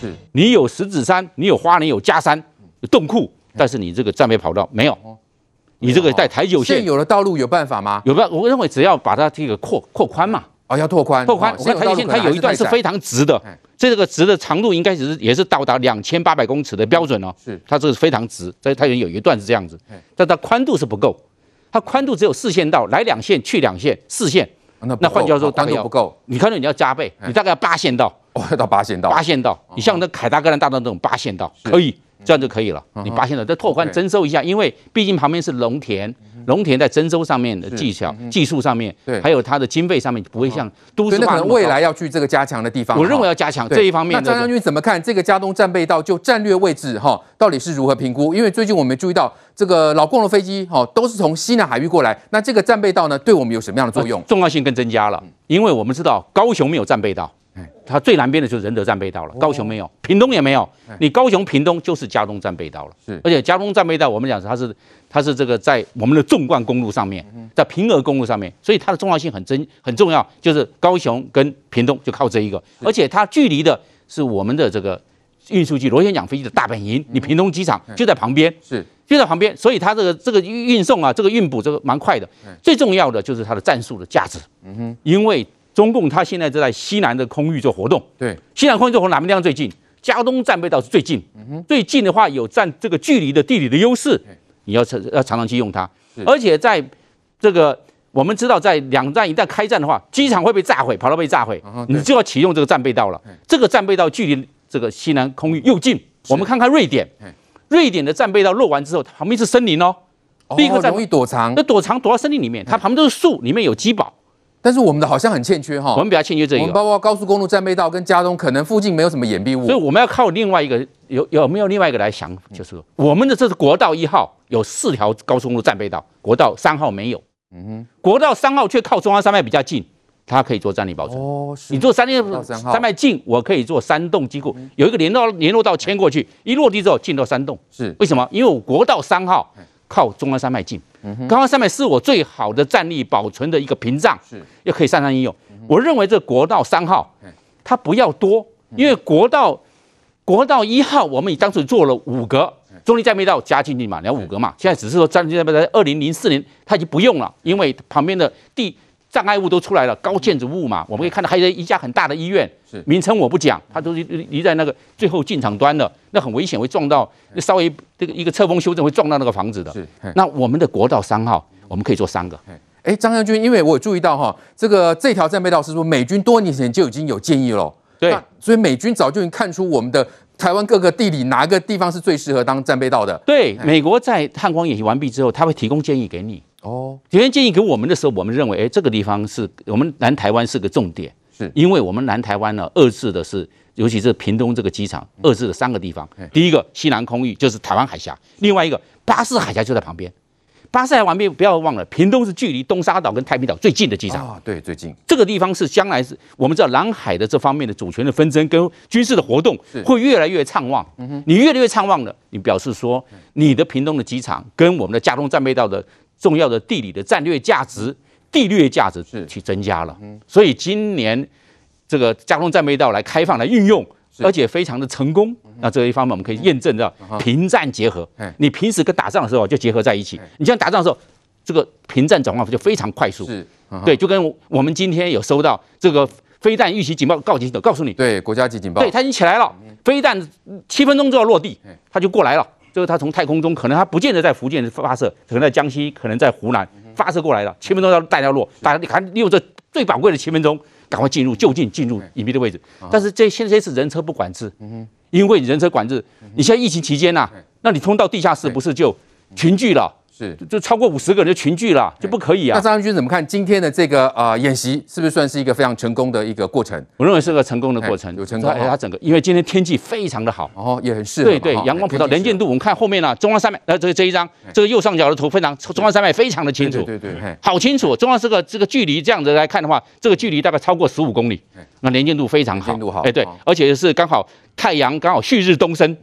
是你有石子山，你有花莲，有加山，有洞库，但是你这个战备跑道没有。你这个在台九线现有的道路有办法吗？有办，我认为只要把它这个扩扩宽嘛。哦，要拓宽，拓宽。我看台九线它有一段是非常直的，这个直的长度应该只是也是到达两千八百公尺的标准哦。是，它这个是非常直，在台九线有一段是这样子，但它宽度是不够，它宽度只有四线道，来两线去两线，四线。那那换句话说，宽度不够。你看到你要加倍，你大概要八线道。哦，要到八线道。八线道，你像那凯达格兰大道那种八线道可以。这样就可以了。你八线道再拓宽征收一下，因为毕竟旁边是农田，农田在征收上面的技巧、技术上面，对，还有它的经费上面不会像都市化。可能未来要去这个加强的地方，我认为要加强这一方面。那张将军怎么看这个加东战备道就战略位置哈，到底是如何评估？因为最近我们注意到这个老共的飞机哈都是从西南海域过来，那这个战备道呢对我们有什么样的作用？重要性更增加了，因为我们知道高雄没有战备道。它最南边的就是仁德战备道了，高雄没有，屏东也没有。你高雄、屏东就是佳东战备道了。是，而且佳东战备道，我们讲它是它是这个在我们的纵贯公路上面，在平峨公路上面，所以它的重要性很真很重要，就是高雄跟屏东就靠这一个，而且它距离的是我们的这个运输机螺旋桨飞机的大本营，你屏东机场就在旁边，是。就在旁边，所以它这个这个运送啊，这个运补这个蛮快的。最重要的就是它的战术的价值，嗯哼，因为。中共他现在就在西南的空域做活动，对，西南空域做活动哪边地方最近？加东战备道是最近，最近的话有占这个距离的地理的优势，你要常要常常去用它，而且在这个我们知道，在两战一旦开战的话，机场会被炸毁，跑道被炸毁，你就要启用这个战备道了。这个战备道距离这个西南空域又近，我们看看瑞典，瑞典的战备道落完之后，旁边是森林哦，立刻容易躲藏，那躲藏躲到森林里面，它旁边都是树，里面有机堡。但是我们的好像很欠缺哈，我们比较欠缺这个。我们包括高速公路战备道跟佳冬，可能附近没有什么掩蔽物，所以我们要靠另外一个，有有没有另外一个来想，就是我们的这是国道一号有四条高速公路战备道，国道三号没有。嗯哼，国道三号却靠中央山脉比较近，它可以做战力保存。哦，是。你做山地山脉近，我可以做山洞机库，有一个联络联络道牵过去，一落地之后进到山洞。是。为什么？因为我国道三号靠中央山脉近。中央山脉是我最好的战力保存的一个屏障，是，又可以上山应用。我认为这国道三号，它不要多，因为国道国道一号我们已当时做了五个中立战备道加进去嘛，你要五个嘛。现在只是说战力战备道，二零零四年它已经不用了，因为旁边的地障碍物都出来了，高建筑物嘛。我们可以看到还有一家很大的医院，是名称我不讲，它都是离在那个最后进场端的，那很危险，会撞到稍微。这个一个侧风修正会撞到那个房子的。是，那我们的国道三号，我们可以做三个。哎，张将军，因为我注意到哈，这个这条战备道是说美军多年前就已经有建议了。对，所以美军早就已经看出我们的台湾各个地理哪个地方是最适合当战备道的。对，美国在汉光演习完毕之后，他会提供建议给你。哦，提供建议给我们的时候，我们认为，哎，这个地方是我们南台湾是个重点，是因为我们南台湾呢，遏制的是。尤其是屏东这个机场，遏制了三个地方。第一个西南空域就是台湾海峡，另外一个巴士海峡就在旁边。巴士海峡旁边不要忘了，屏东是距离东沙岛跟太平岛最近的机场啊。对，最近这个地方是将来是我们知道南海的这方面的主权的纷争跟军事的活动会越来越畅旺。你越来越畅旺了，你表示说你的屏东的机场跟我们的佳冬战备道的重要的地理的战略价值、地略价值是去增加了。嗯所以今年。这个佳冬战备道来开放来运用，而且非常的成功。那这一方面我们可以验证到平战结合。你平时跟打仗的时候就结合在一起。你像打仗的时候，这个平战转换就非常快速。是，对，就跟我们今天有收到这个飞弹预期警报告警的告诉你，对，国家级警报，对，它已经起来了。飞弹七分钟就要落地，它就过来了。就是它从太空中可能它不见得在福建发射，可能在江西，可能在湖南发射过来了。七分钟要弹要落，大家你看利用这最宝贵的七分钟。赶快进入就近进入隐蔽的位置，但是这现在是人车不管制，因为你人车管制，你现在疫情期间呐，那你通到地下室不是就群聚了？是，就超过五十个人就群聚了，就不可以啊。那张将军怎么看今天的这个呃演习，是不是算是一个非常成功的一个过程？我认为是个成功的过程，有成功。它整个因为今天天气非常的好，哦，也很适合。对对，阳光普照，能见度我们看后面呢，中央山脉，呃，这个这一张，这个右上角的图非常，中央山脉非常的清楚，对对，好清楚。中央这个这个距离这样子来看的话，这个距离大概超过十五公里，那能见度非常好，哎对，而且是刚好太阳刚好旭日东升。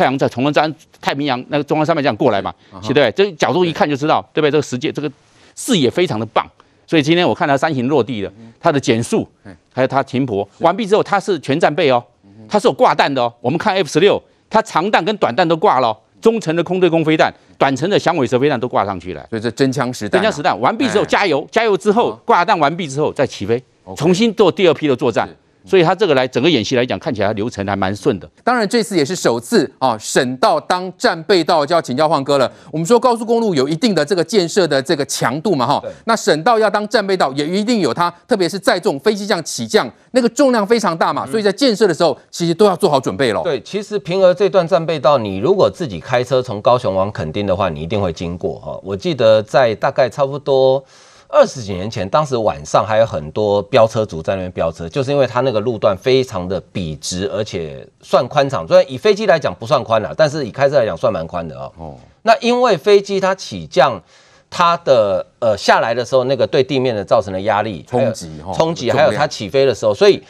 太阳在从文山太平洋那个中央山脉这样过来嘛，对不对？这角度一看就知道，对不对？这个世界这个视野非常的棒，所以今天我看到山形落地了，它的减速还有它停泊完毕之后，它是全战备哦，它是有挂弹的哦。我们看 F 十六，它长弹跟短弹都挂了，中程的空对空飞弹，短程的响尾蛇飞弹都挂上去了。所以这真枪实弹、啊，真枪实弹完毕之后加油，加油之后挂弹完毕之后再起飞，重新做第二批的作战。所以他这个来整个演习来讲，看起来流程还蛮顺的。当然这次也是首次啊，省道当战备道就要请教晃哥了。我们说高速公路有一定的这个建设的这个强度嘛，哈，那省道要当战备道也一定有它，特别是载重飞机这样起降，那个重量非常大嘛，所以在建设的时候其实都要做好准备了。对，其实平峨这段战备道，你如果自己开车从高雄往垦丁的话，你一定会经过哈。我记得在大概差不多。二十几年前，当时晚上还有很多飙车族在那边飙车，就是因为它那个路段非常的笔直，而且算宽敞。虽然以飞机来讲不算宽了，但是以开车来讲算蛮宽的哦。哦，那因为飞机它起降，它的呃下来的时候，那个对地面的造成的压力冲击，冲击，还有它起飞的时候，所以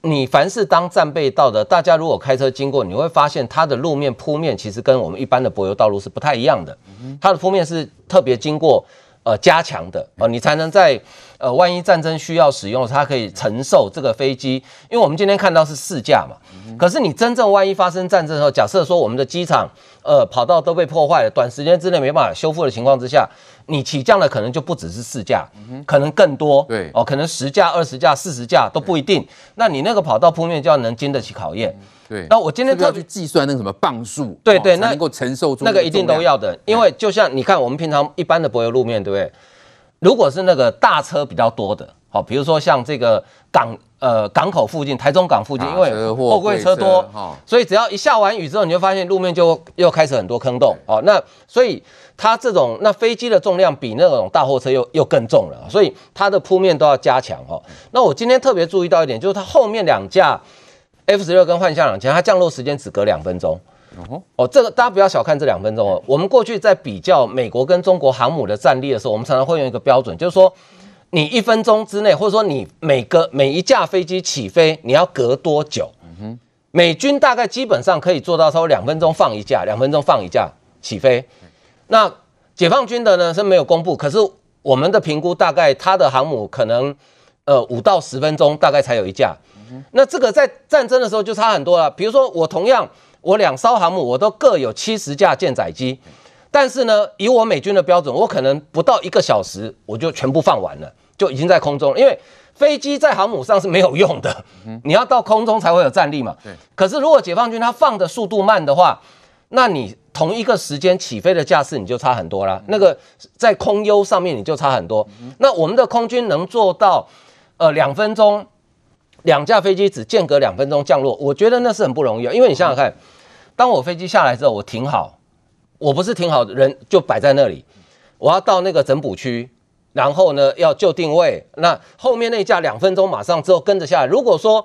你凡是当战备道的，大家如果开车经过，你会发现它的路面铺面其实跟我们一般的柏油道路是不太一样的，它的铺面是特别经过。呃，加强的呃，你才能在呃，万一战争需要使用，它可以承受这个飞机。因为我们今天看到是四架嘛，可是你真正万一发生战争的时候，假设说我们的机场呃跑道都被破坏了，短时间之内没办法修复的情况之下，你起降的可能就不只是四架，可能更多，对哦，可能十架、二十架、四十架都不一定。那你那个跑道铺面就要能经得起考验。对，那我今天特别去计算那个什么磅数，对对，那能够承受住那个一定都要的，因为就像你看我们平常一般的柏油路面，对不对？如果是那个大车比较多的，好，比如说像这个港呃港口附近，台中港附近，因为货柜车多，所以只要一下完雨之后，你就发现路面就又开始很多坑洞，哦，那所以它这种那飞机的重量比那种大货车又又更重了，所以它的铺面都要加强哦。那我今天特别注意到一点，就是它后面两架。F 十六跟幻象两千，它降落时间只隔两分钟。哦，这个大家不要小看这两分钟哦。我们过去在比较美国跟中国航母的战力的时候，我们常常会用一个标准，就是说你一分钟之内，或者说你每个每一架飞机起飞，你要隔多久？美军大概基本上可以做到稍微两分钟放一架，两分钟放一架起飞。那解放军的呢是没有公布，可是我们的评估大概它的航母可能呃五到十分钟大概才有一架。那这个在战争的时候就差很多了。比如说，我同样我两艘航母，我都各有七十架舰载机，但是呢，以我美军的标准，我可能不到一个小时我就全部放完了，就已经在空中了。因为飞机在航母上是没有用的，你要到空中才会有战力嘛。可是如果解放军他放的速度慢的话，那你同一个时间起飞的架次你就差很多了。那个在空优上面你就差很多。那我们的空军能做到呃两分钟。两架飞机只间隔两分钟降落，我觉得那是很不容易啊。因为你想想看，当我飞机下来之后，我停好，我不是停好人就摆在那里，我要到那个整补区，然后呢要就定位。那后面那架两分钟马上之后跟着下来。如果说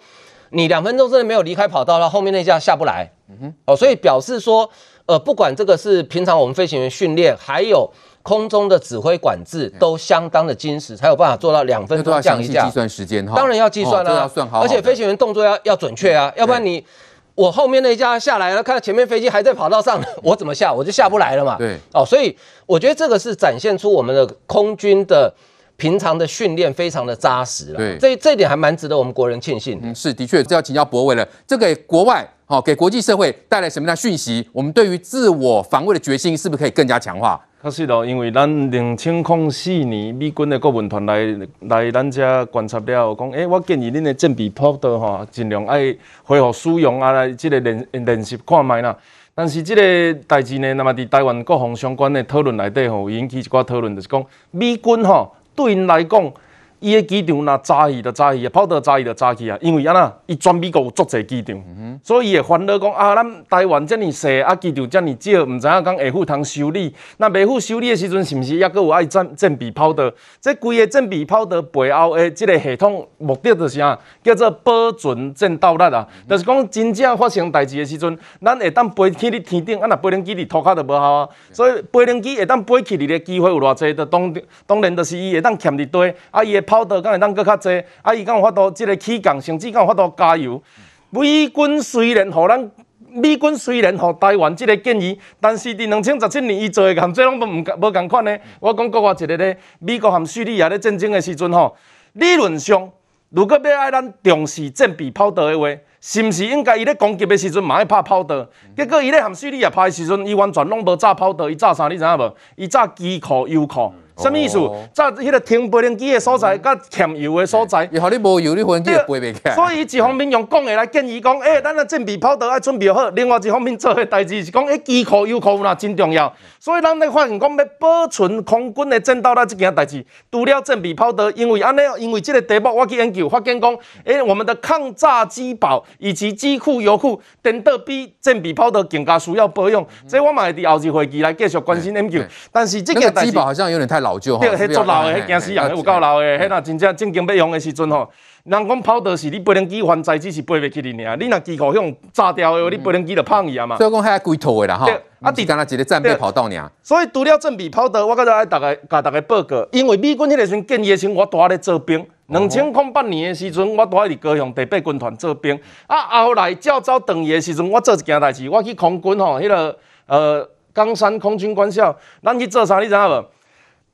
你两分钟之内没有离开跑道，那后面那架下不来。嗯哼，哦，所以表示说，呃，不管这个是平常我们飞行员训练，还有。空中的指挥管制都相当的精实，才有办法做到两分钟降一架。计算时间哈，当然要计算了，而且飞行员动作要要准确啊，要不然你我后面那一架下来了，看到前面飞机还在跑道上，我怎么下？我就下不来了嘛。对，哦，所以我觉得这个是展现出我们的空军的平常的训练非常的扎实了。对，这这一点还蛮值得我们国人庆幸。嗯，是的确，这要请教博伟了，这给国外好给国际社会带来什么样的讯息？我们对于自我防卫的决心是不是可以更加强化？确实哦，因为咱两千零四年美军的顾问团来来咱遮观察了，讲，诶、我建议恁的战备跑道吼，尽量爱恢复使用啊，来即个练练习看卖啦。但是即个代志呢，那么伫台湾各方相关的讨论内底吼，引起一寡讨论，就是讲美军吼对因来讲。伊个机场若早去就早去啊，跑道早去就早去啊，因为安那伊全美国有足侪机场，所以伊会烦恼讲啊，咱台湾遮尔细啊，机场遮尔少，毋知影讲会否通修理？那未赴修理的时阵，是毋是抑阁有爱战战备跑道？这规个战备跑道背后的即个系统目的就是啥？叫做保存战斗力啊，嗯、就是讲真正发生代志的时阵，咱会当飞去伫天顶，啊，若飞行机伫涂骹就无效啊。所以飞行机会当飞去伫个机会有偌济，就当当然就是伊会当欠伫底啊，伊跑道敢会当搁较济，啊，伊敢有法度，即个起降，甚至敢有法度加油。美军虽然互咱，美军虽然互台湾即个建议，但是伫两千十七年伊做诶，工作拢无毋无共款呢。我讲国外一个咧，美国含叙利亚咧战争诶时阵吼，理论上如果要爱咱重视战备跑道诶话，是毋是应该伊咧攻击诶时阵嘛爱拍炮道？结果伊咧含叙利亚拍诶时阵，伊完全拢无炸炮道，伊炸啥？你知影无？伊炸机库油库。什么意思？在迄个停飞机的所在，甲欠油的所在，然后你无油，你飞机飞袂起来。所以一方面用讲的来建议讲，诶、欸，咱的战备跑道要准备好；另外一方面做的代志是讲，诶，机库、油库有哪真重要。所以咱咧发现讲要保存空军的战斗力这件代志，除了战备跑道，因为安尼，因为这个题目我去研究，发现讲，诶、欸，我们的抗炸机堡以及机库、油库，等等比战备跑道更加需要保养。嗯、这我嘛会伫后日会议来继续关心研究。嗯、但是这个机堡好像有点太老旧哈。对，做老诶，迄惊死人，有够老诶，迄若真正正经要用诶时阵吼，人讲跑道是你飞行机还载只是飞袂起哩尔，你若机库向炸掉诶话，你飞行机就胖去啊嘛。所以讲遐规套诶啦吼。啊，伫干那一个战备跑道尔。所以除了正备跑道，我搁再爱大家甲大家报告，因为美军迄个时阵建议的时阵，我拄仔咧做兵。两千零八年的时阵，我拄仔伫高雄第八军团做兵。啊，后来照走转移的时阵，我做一件代志，我去空军吼，迄个呃冈山空军官校，咱去做啥？你知影无？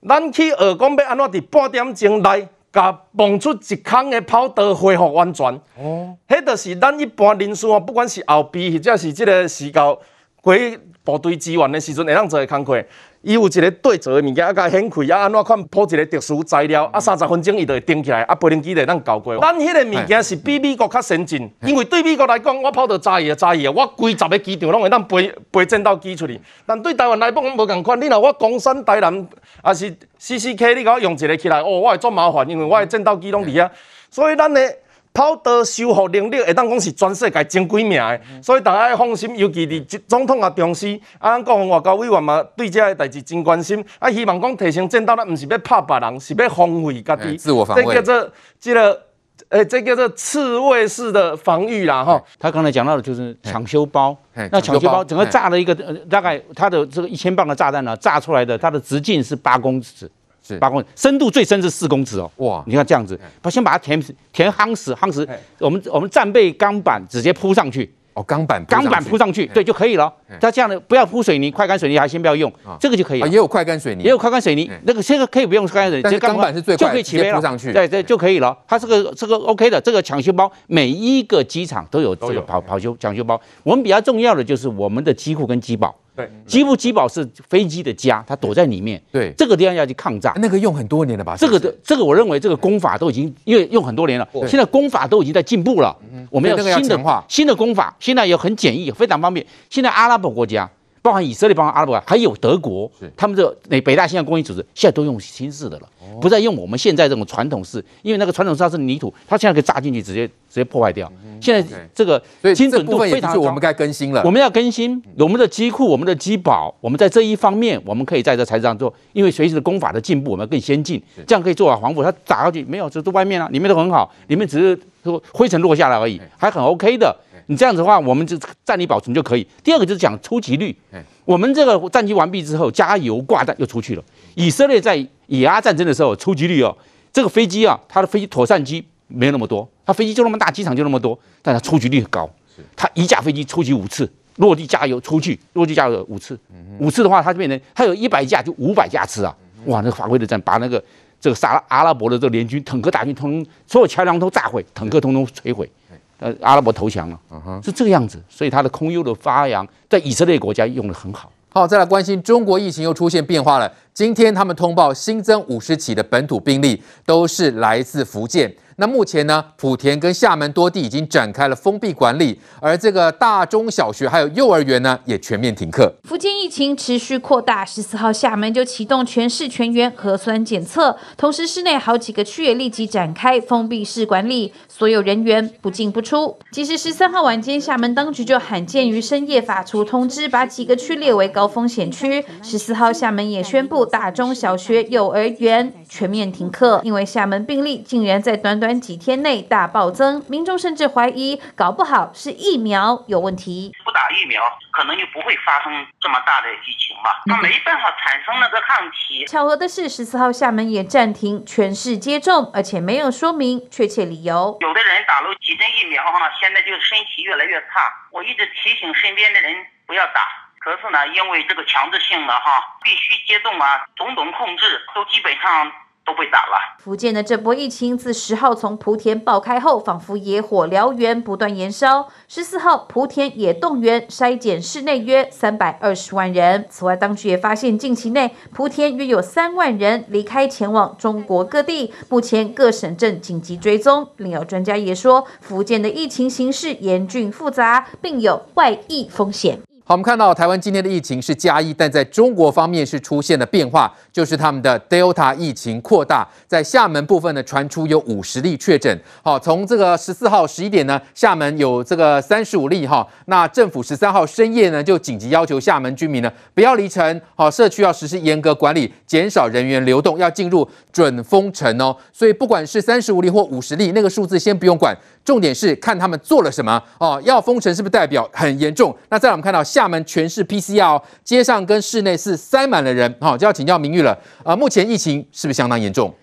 咱去学讲要安怎伫半点钟内，甲蹦出一空的跑道恢复完全。哦，迄就是咱一般人士哦，不管是后备或者是这个时候归部队支援的时阵，会当做的工课。伊有一个对折的物件，啊，甲掀开，啊，安怎款铺一个特殊材料，啊，三十分钟伊就会顶起来，啊，飞行机就当交过。咱迄个物件是比美国较先进，因为对美国来讲，我跑到炸伊就炸伊啊，我规十个机场拢会当飞飞战斗机出去。但对台湾来讲，无共款，你若我冈山台南，啊是 CCK，你甲我用一个起来，哦，我会做麻烦，因为我的战斗机拢伫遐，所以咱的。跑道修复能力会当讲是全世界前几名的，所以大家要放心，尤其是总统啊重视，啊，国防外交委员嘛对这个代志真关心，啊，希望讲提升战斗力，毋是要拍别人，是要防卫家己，自我防卫，这叫做这个，诶、欸，这叫做刺猬式的防御啦，哈。他刚才讲到的就是抢修包，那抢修包整个炸了一个，大概它的这个一千磅的炸弹呢，炸出来的它的直径是八公尺。八公尺，深度最深是四公尺哦。哇，你看这样子，把先把它填填夯实，夯实。我们我们战备钢板直接铺上去。哦，钢板钢板铺上去，对就可以了。它这样的不要铺水泥，快干水泥还先不要用，这个就可以了。也有快干水泥，也有快干水泥，那个现在可以不用快干水泥，这钢板是最快，就可以起飞了。对对，就可以了。它这个这个 OK 的，这个抢修包每一个机场都有这个跑跑修抢修包。我们比较重要的就是我们的机库跟机堡。对，基布基堡是飞机的家，它躲在里面。对，这个地方要去抗炸，那个用很多年了吧？这个的这个，我认为这个功法都已经因为用很多年了，现在功法都已经在进步了。我们要新的新的功法，现在也很简易，非常方便。现在阿拉伯国家，包含以色列，包含阿拉伯，还有德国，他们这北北大西洋公约组织现在都用新式的了，不再用我们现在这种传统式，因为那个传统式它是泥土，它现在可以炸进去，直接直接破坏掉。现在这个精准度非常高，我们该更新了。我们要更新我们的机库、我们的机堡，我们在这一方面，我们可以在这材质上做，因为随着工法的进步，我们要更先进，这样可以做好防护。它打下去没有，就是外面啊，里面都很好，里面只是说灰尘落下来而已，还很 OK 的。你这样子的话，我们就战力保存就可以。第二个就是讲出击率，我们这个战机完毕之后，加油挂弹又出去了。以色列在以阿战争的时候，出击率哦，这个飞机啊，它的飞机妥善机。没有那么多，它飞机就那么大，机场就那么多，但它出击率很高。它一架飞机出击五次，落地加油出去，落地加油五次，五次的话，它就变成它有一百架就五百架次啊！哇，那个发挥的战，把那个这个沙阿拉伯的这个联军坦克大军通通所有桥梁都炸毁，坦克通通摧毁，呃，阿拉伯投降了，是这个样子。所以它的空优的发扬在以色列国家用的很好。好，再来关心中国疫情又出现变化了。今天他们通报新增五十起的本土病例，都是来自福建。那目前呢，莆田跟厦门多地已经展开了封闭管理，而这个大中小学还有幼儿园呢，也全面停课。福建疫情持续扩大，十四号厦门就启动全市全员核酸检测，同时市内好几个区也立即展开封闭式管理，所有人员不进不出。其实十三号晚间，厦门当局就罕见于深夜发出通知，把几个区列为高风险区。十四号厦门也宣布大中小学、幼儿园全面停课，因为厦门病例竟然在短短短几天内大暴增，民众甚至怀疑，搞不好是疫苗有问题。不打疫苗，可能就不会发生这么大的疫情吧？他没办法产生那个抗体。巧合的是，十四号厦门也暂停全市接种，而且没有说明确切理由。有的人打了几针疫苗哈，现在就身体越来越差。我一直提醒身边的人不要打，可是呢，因为这个强制性的哈，必须接种啊，种种控制都基本上。都被打了。福建的这波疫情自十号从莆田爆开后，仿佛野火燎原，不断延烧。十四号，莆田也动员筛检室内约三百二十万人。此外，当局也发现近期内莆田约有三万人离开前往中国各地，目前各省正紧急追踪。另有专家也说，福建的疫情形势严峻复杂，并有外溢风险。好，我们看到台湾今天的疫情是加一，但在中国方面是出现了变化，就是他们的 Delta 疫情扩大，在厦门部分呢传出有五十例确诊。好，从这个十四号十一点呢，厦门有这个三十五例哈，那政府十三号深夜呢就紧急要求厦门居民呢不要离城，好，社区要实施严格管理，减少人员流动，要进入准封城哦。所以不管是三十五例或五十例，那个数字先不用管，重点是看他们做了什么哦。要封城是不是代表很严重？那再来我们看到。厦门全市 PCR，街上跟室内是塞满了人，好，就要请教明玉了。呃，目前疫情是不是相当严重？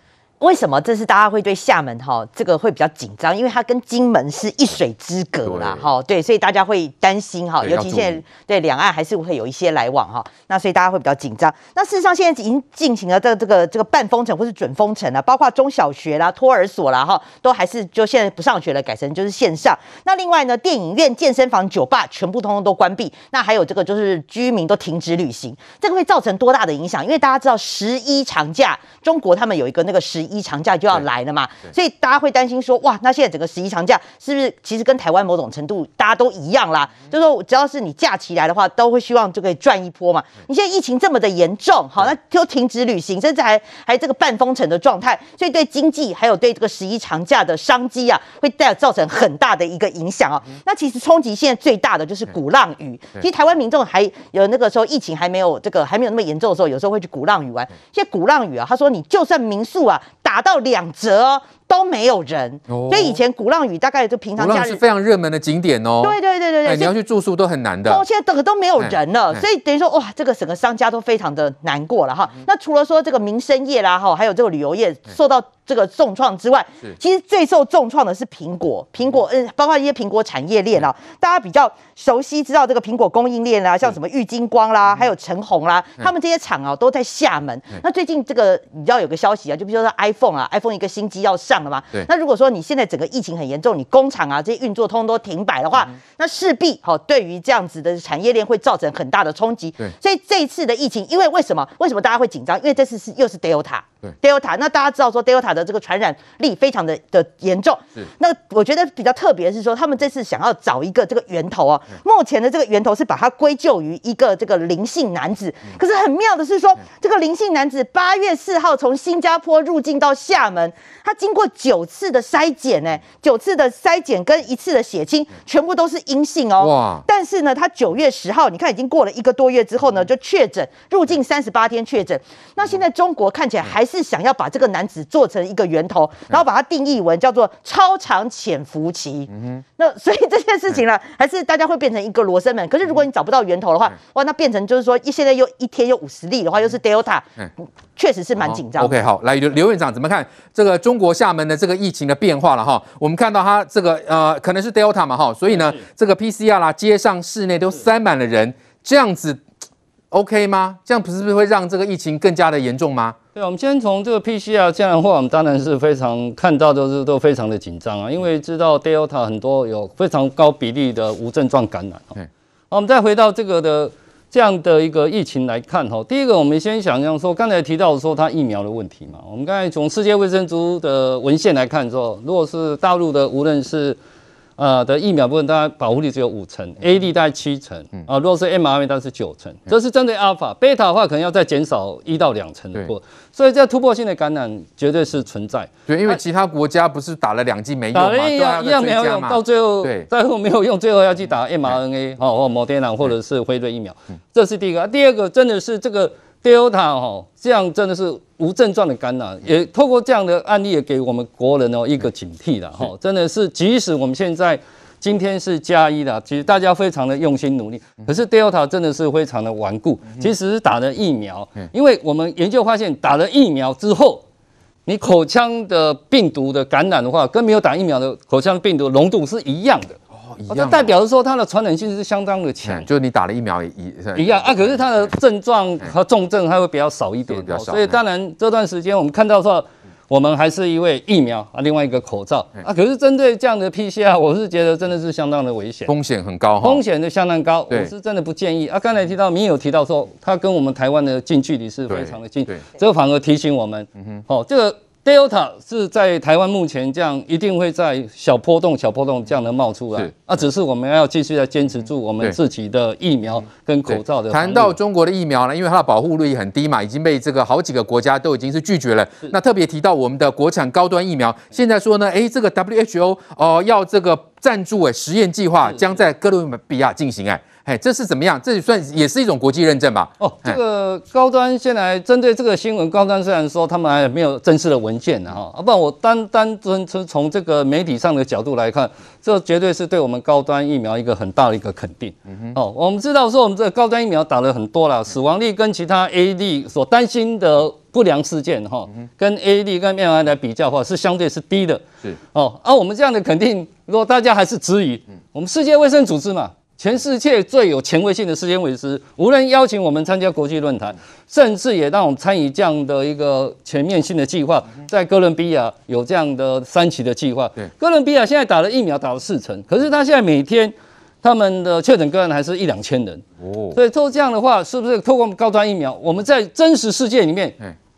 为什么这是大家会对厦门哈这个会比较紧张？因为它跟金门是一水之隔啦，哈对，所以大家会担心哈，尤其现在对两岸还是会有一些来往哈，那所以大家会比较紧张。那事实上现在已经进行了这个这个这个半封城或是准封城了，包括中小学啦、托儿所啦哈，都还是就现在不上学了，改成就是线上。那另外呢，电影院、健身房、酒吧全部通通都关闭。那还有这个就是居民都停止旅行，这个会造成多大的影响？因为大家知道十一长假，中国他们有一个那个十一。一长假就要来了嘛，所以大家会担心说，哇，那现在整个十一长假是不是其实跟台湾某种程度大家都一样啦？嗯、就是说只要是你假期来的话，都会希望就可以赚一波嘛。你现在疫情这么的严重，好，那就停止旅行，甚至还还这个半封城的状态，所以对经济还有对这个十一长假的商机啊，会带造成很大的一个影响啊。那其实冲击现在最大的就是鼓浪屿。其实台湾民众还有那个时候疫情还没有这个还没有那么严重的时候，有时候会去鼓浪屿玩。现在鼓浪屿啊，他说你就算民宿啊。打到两折哦，都没有人，哦、所以以前鼓浪屿大概就平常假日是非常热门的景点哦。对对对对对，欸、你要去住宿都很难的。哦，现在整个都没有人了，欸、所以等于说哇，这个整个商家都非常的难过了哈。嗯、那除了说这个民生业啦哈，还有这个旅游业受到。这个重创之外，其实最受重创的是苹果。苹果，嗯，包括一些苹果产业链啊，大家比较熟悉，知道这个苹果供应链啦，像什么玉金光啦，还有陈红啦，他们这些厂啊都在厦门。那最近这个你知道有个消息啊，就比如说 iPhone 啊，iPhone 一个新机要上了嘛。那如果说你现在整个疫情很严重，你工厂啊这些运作通通都停摆的话，那势必好对于这样子的产业链会造成很大的冲击。所以这一次的疫情，因为为什么？为什么大家会紧张？因为这次是又是 Delta。Delta，那大家知道说 Delta 的这个传染力非常的的严重。是，那我觉得比较特别的是说，他们这次想要找一个这个源头哦。目前的这个源头是把它归咎于一个这个林姓男子。可是很妙的是说，这个林姓男子八月四号从新加坡入境到厦门，他经过九次的筛检，呢，九次的筛检跟一次的血清，全部都是阴性哦。哇！但是呢，他九月十号，你看已经过了一个多月之后呢，就确诊入境三十八天确诊。那现在中国看起来还是。是想要把这个男子做成一个源头，然后把它定义为叫做超长潜伏期。嗯哼，那所以这件事情呢，还是大家会变成一个罗生门。可是如果你找不到源头的话，哇，那变成就是说，一现在又一天又五十例的话，又是 Delta，确实是蛮紧张。OK，好，来刘刘院长怎么看这个中国厦门的这个疫情的变化了哈？我们看到它这个呃，可能是 Delta 嘛哈，所以呢，这个 PCR 啦，街上室内都塞满了人，这样子 OK 吗？这样不是不是会让这个疫情更加的严重吗？对，我们先从这个 PCR 这样的话，我们当然是非常看到都是都非常的紧张啊，因为知道 Delta 很多有非常高比例的无症状感染。好，我们再回到这个的这样的一个疫情来看哈，第一个我们先想象说，刚才提到说它疫苗的问题嘛，我们刚才从世界卫生组织的文献来看说，如果是大陆的，无论是呃的疫苗部分，大概保护力只有五成，A D 大概七成，啊，如果是 mRNA 大概是九成，这是针对 Alpha、Beta 的话，可能要再减少一到两成的过，所以这突破性的感染绝对是存在。对，因为其他国家不是打了两剂没用嘛，一样一样没有用，到最后对，最后没有用，最后要去打 mRNA 哦，或莫德纳或者是辉瑞疫苗，这是第一个。第二个真的是这个 Delta 哦，这样真的是。无症状的感染，也透过这样的案例，也给我们国人哦一个警惕了哈。真的是，即使我们现在今天是加一的，其实大家非常的用心努力，可是 Delta 真的是非常的顽固。其实是打了疫苗，因为我们研究发现，打了疫苗之后，你口腔的病毒的感染的话，跟没有打疫苗的口腔病毒浓度是一样的。哦，这代表是说它的传染性是相当的强，就是你打了疫苗也一一样啊。可是它的症状和重症它会比较少一点，所以当然这段时间我们看到说我们还是一位疫苗啊，另外一个口罩啊。可是针对这样的 PCR，我是觉得真的是相当的危险，风险很高，风险就相当高。我是真的不建议啊。刚才提到，你有提到说，它跟我们台湾的近距离是非常的近，这个反而提醒我们，哦，这个。Delta 是在台湾目前这样，一定会在小波动、小波动这样的冒出来。是啊，只是我们要继续在坚持住我们自己的疫苗跟口罩的。谈到中国的疫苗呢，因为它的保护率很低嘛，已经被这个好几个国家都已经是拒绝了。那特别提到我们的国产高端疫苗，现在说呢，哎，这个 WHO 哦、呃、要这个赞助哎实验计划将在哥伦比亚进行哎。哎，这是怎么样？这算也是一种国际认证吧？哦，这个高端现在针对这个新闻，高端虽然说他们还没有正式的文件呢，哈，啊，不然我单单从从从这个媒体上的角度来看，这绝对是对我们高端疫苗一个很大的一个肯定。嗯哼，哦，我们知道说我们这个高端疫苗打了很多了，死亡率跟其他 A D 所担心的不良事件，哈，跟 A D 跟 mRNA 来比较的话，是相对是低的。是，哦，而我们这样的肯定，如果大家还是质疑，我们世界卫生组织嘛。全世界最有权威性的世界卫生，无论邀请我们参加国际论坛，甚至也让我们参与这样的一个全面性的计划，在哥伦比亚有这样的三期的计划。对，哥伦比亚现在打了疫苗打了四成，可是他现在每天他们的确诊个案还是一两千人。哦，所以透过这样的话，是不是透过高端疫苗，我们在真实世界里面？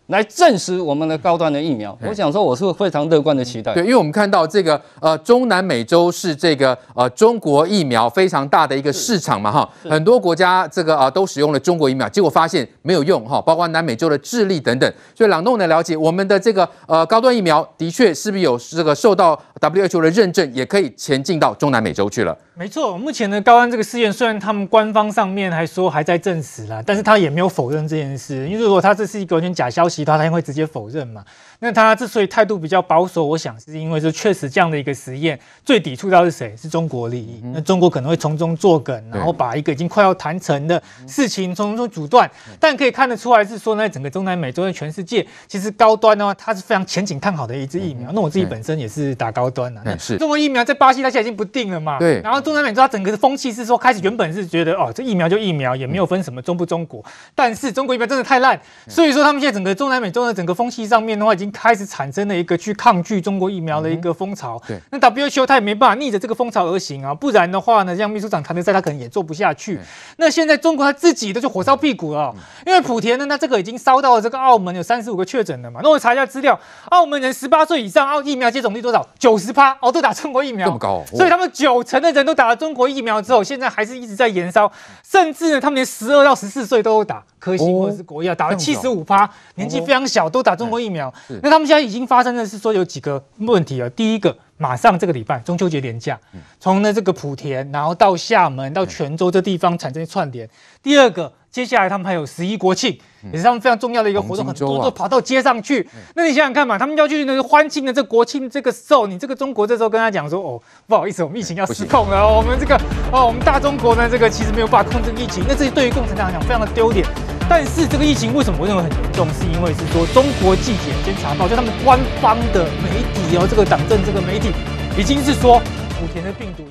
来证实我们的高端的疫苗，我想说我是非常乐观的期待。对，因为我们看到这个呃中南美洲是这个呃中国疫苗非常大的一个市场嘛哈，很多国家这个啊、呃、都使用了中国疫苗，结果发现没有用哈，包括南美洲的智利等等。所以朗栋的了解，我们的这个呃高端疫苗的确是不是有这个受到 WHO 的认证，也可以前进到中南美洲去了。没错，目前的高安这个试验，虽然他们官方上面还说还在证实啦，但是他也没有否认这件事。因为如果他这是一个完全假消息，其他他会直接否认嘛。那他之所以态度比较保守，我想是因为说确实这样的一个实验，最抵触到是谁？是中国利益。那中国可能会从中作梗，然后把一个已经快要谈成的事情从中阻断。但可以看得出来是说呢，整个中南美洲的全世界，其实高端的话，它是非常前景看好的一支疫苗。那我自己本身也是打高端的。那是中国疫苗在巴西，它现在已经不定了嘛？对。然后中南美洲它整个的风气是说，开始原本是觉得哦，这疫苗就疫苗，也没有分什么中不中国。但是中国疫苗真的太烂，所以说他们现在整个中南美洲的整个风气上面的话，已经开始产生。了一个去抗拒中国疫苗的一个风潮，对，那 WHO 他也没办法逆着这个风潮而行啊，不然的话呢，像秘书长谭德塞他可能也做不下去。那现在中国他自己都就火烧屁股了，因为莆田呢，那这个已经烧到了这个澳门有三十五个确诊了嘛。那我查一下资料，澳门人十八岁以上，澳疫苗接种率多少？九十趴哦，都打中国疫苗，这么高，所以他们九成的人都打了中国疫苗之后，现在还是一直在延烧，甚至呢，他们连十二到十四岁都有打科兴或者是国药，打了七十五趴，年纪非常小都打中国疫苗。那他们现在已经发生的是说有几个问题啊？第一个，马上这个礼拜中秋节连假，从呢这个莆田，然后到厦门、到泉州这地方产生串联。第二个，接下来他们还有十一国庆，也是他们非常重要的一个活动，很多都跑到街上去。那你想想看嘛，他们要去那个欢庆的这国庆这个时候，你这个中国这时候跟他讲说，哦，不好意思，我们疫情要失控了，我们这个哦，我们大中国呢这个其实没有办法控制疫情，那这对于共产党来讲非常的丢脸。但是这个疫情为什么我认为很严重？是因为是说中国纪检监察报，就他们官方的媒体哦，这个党政这个媒体已经是说莆田的病毒。